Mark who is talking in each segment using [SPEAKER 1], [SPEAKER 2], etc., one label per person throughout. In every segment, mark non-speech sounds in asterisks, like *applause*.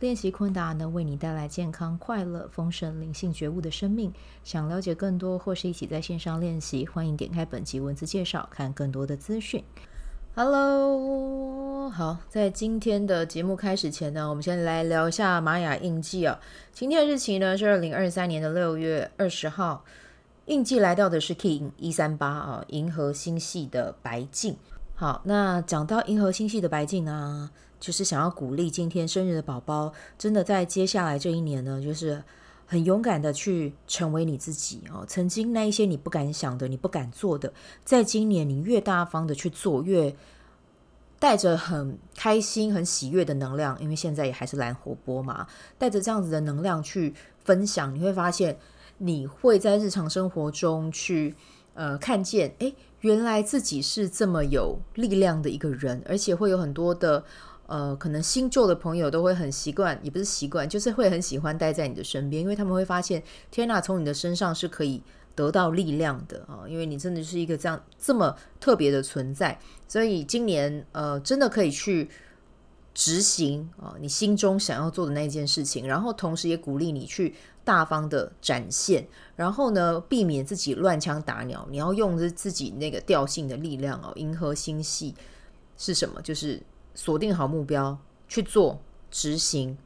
[SPEAKER 1] 练习昆达能为你带来健康、快乐、丰盛、灵性觉悟的生命。想了解更多或是一起在线上练习，欢迎点开本集文字介绍，看更多的资讯。Hello，好，在今天的节目开始前呢，我们先来聊一下玛雅印记啊。今天的日期呢是二零二三年的六月二十号，印记来到的是 King 一三八啊，银河星系的白镜。好，那讲到银河星系的白净呢，就是想要鼓励今天生日的宝宝，真的在接下来这一年呢，就是很勇敢的去成为你自己哦。曾经那一些你不敢想的、你不敢做的，在今年你越大方的去做，越带着很开心、很喜悦的能量，因为现在也还是蓝活泼嘛，带着这样子的能量去分享，你会发现你会在日常生活中去呃看见，诶。原来自己是这么有力量的一个人，而且会有很多的呃，可能新旧的朋友都会很习惯，也不是习惯，就是会很喜欢待在你的身边，因为他们会发现，天哪，从你的身上是可以得到力量的啊，因为你真的是一个这样这么特别的存在，所以今年呃，真的可以去执行啊，你心中想要做的那件事情，然后同时也鼓励你去。大方的展现，然后呢，避免自己乱枪打鸟。你要用着自己那个调性的力量哦。银河星系是什么？就是锁定好目标去做执行，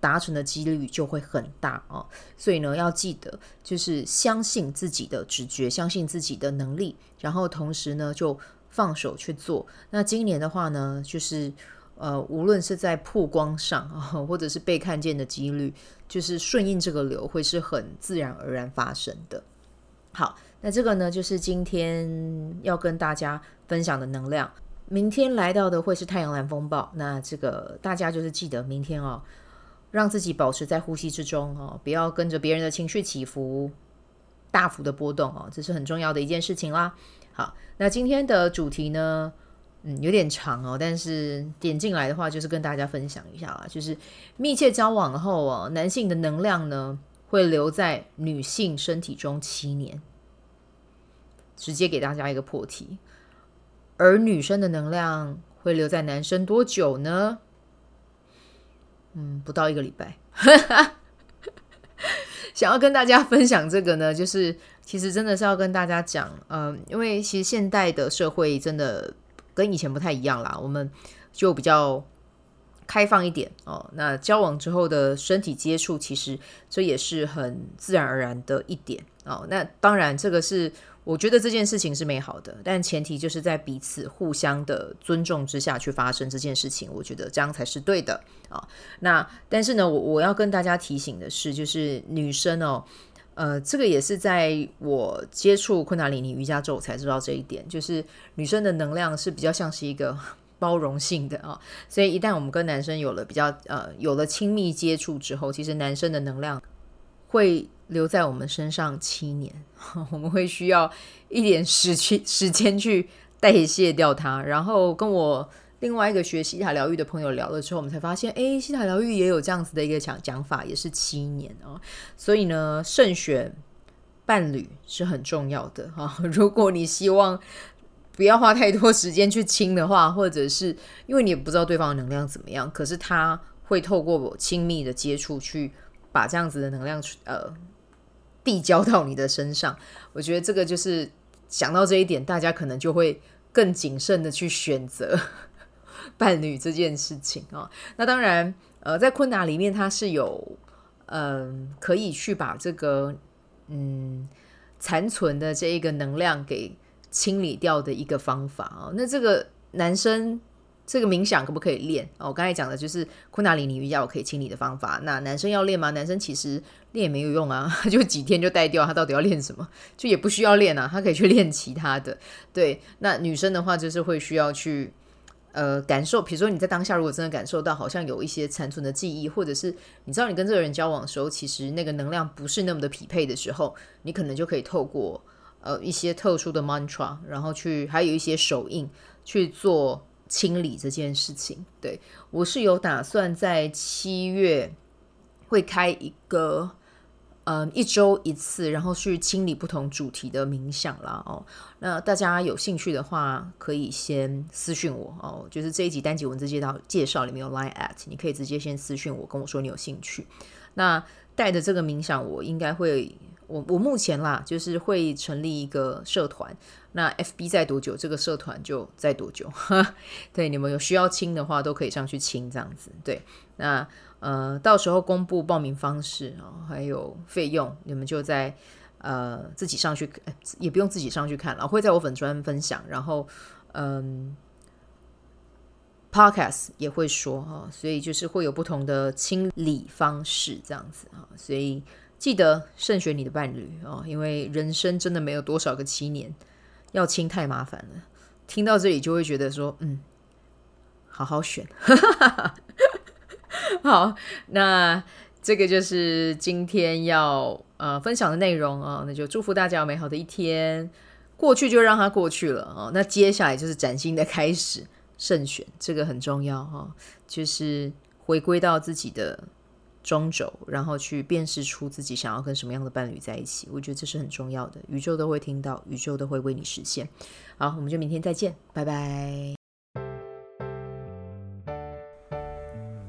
[SPEAKER 1] 达成的几率就会很大哦。所以呢，要记得就是相信自己的直觉，相信自己的能力，然后同时呢，就放手去做。那今年的话呢，就是。呃，无论是在曝光上，*laughs* 或者是被看见的几率，就是顺应这个流，会是很自然而然发生的。好，那这个呢，就是今天要跟大家分享的能量。明天来到的会是太阳蓝风暴，那这个大家就是记得明天哦，让自己保持在呼吸之中哦，不要跟着别人的情绪起伏，大幅的波动哦，这是很重要的一件事情啦。好，那今天的主题呢？嗯，有点长哦，但是点进来的话，就是跟大家分享一下啦。就是密切交往后哦，男性的能量呢会留在女性身体中七年，直接给大家一个破题。而女生的能量会留在男生多久呢？嗯，不到一个礼拜。*laughs* 想要跟大家分享这个呢，就是其实真的是要跟大家讲，嗯，因为其实现代的社会真的。跟以前不太一样啦，我们就比较开放一点哦。那交往之后的身体接触，其实这也是很自然而然的一点哦。那当然，这个是我觉得这件事情是美好的，但前提就是在彼此互相的尊重之下去发生这件事情，我觉得这样才是对的啊、那但是呢，我我要跟大家提醒的是，就是女生哦。呃，这个也是在我接触昆达里尼瑜伽之后才知道这一点，就是女生的能量是比较像是一个 *laughs* 包容性的啊、所以一旦我们跟男生有了比较呃有了亲密接触之后，其实男生的能量会留在我们身上七年，*laughs* 我们会需要一点时去时间去代谢掉它，然后跟我。另外一个学西塔疗愈的朋友聊了之后，我们才发现，哎，西塔疗愈也有这样子的一个讲讲法，也是七年哦。所以呢，慎选伴侣是很重要的哈。*laughs* 如果你希望不要花太多时间去亲的话，或者是因为你也不知道对方的能量怎么样，可是他会透过我亲密的接触去把这样子的能量呃递交到你的身上。我觉得这个就是想到这一点，大家可能就会更谨慎的去选择。*laughs* 伴侣这件事情啊、那当然，呃，在昆达里面，它是有，嗯、可以去把这个，嗯，残存的这一个能量给清理掉的一个方法啊、哦。那这个男生这个冥想可不可以练？哦，我刚才讲的就是昆达里尼瑜伽我可以清理的方法。那男生要练吗？男生其实练也没有用啊，*laughs* 就几天就带掉。他到底要练什么？就也不需要练啊，他可以去练其他的。对，那女生的话就是会需要去。呃，感受，比如说你在当下，如果真的感受到好像有一些残存的记忆，或者是你知道你跟这个人交往的时候，其实那个能量不是那么的匹配的时候，你可能就可以透过呃一些特殊的 mantra，然后去还有一些手印去做清理这件事情。对，我是有打算在七月会开一个。嗯，一周一次，然后去清理不同主题的冥想啦。哦。那大家有兴趣的话，可以先私讯我哦。就是这一集单集文字介绍介绍里面有 line at，你可以直接先私讯我，跟我说你有兴趣。那带着这个冥想，我应该会，我我目前啦，就是会成立一个社团。那 FB 在多久，这个社团就在多久。*laughs* 对，你们有需要清的话，都可以上去清这样子。对，那。呃，到时候公布报名方式啊，还有费用，你们就在呃自己上去，也不用自己上去看了，会在我粉专分享，然后嗯，Podcast 也会说哈，所以就是会有不同的清理方式这样子啊，所以记得慎选你的伴侣啊，因为人生真的没有多少个七年，要清太麻烦了。听到这里就会觉得说，嗯，好好选。*laughs* 好，*laughs* 那这个就是今天要呃分享的内容啊，那就祝福大家有美好的一天。过去就让它过去了啊，那接下来就是崭新的开始，慎选这个很重要哈，就是回归到自己的中轴，然后去辨识出自己想要跟什么样的伴侣在一起。我觉得这是很重要的，宇宙都会听到，宇宙都会为你实现。好，我们就明天再见，拜拜。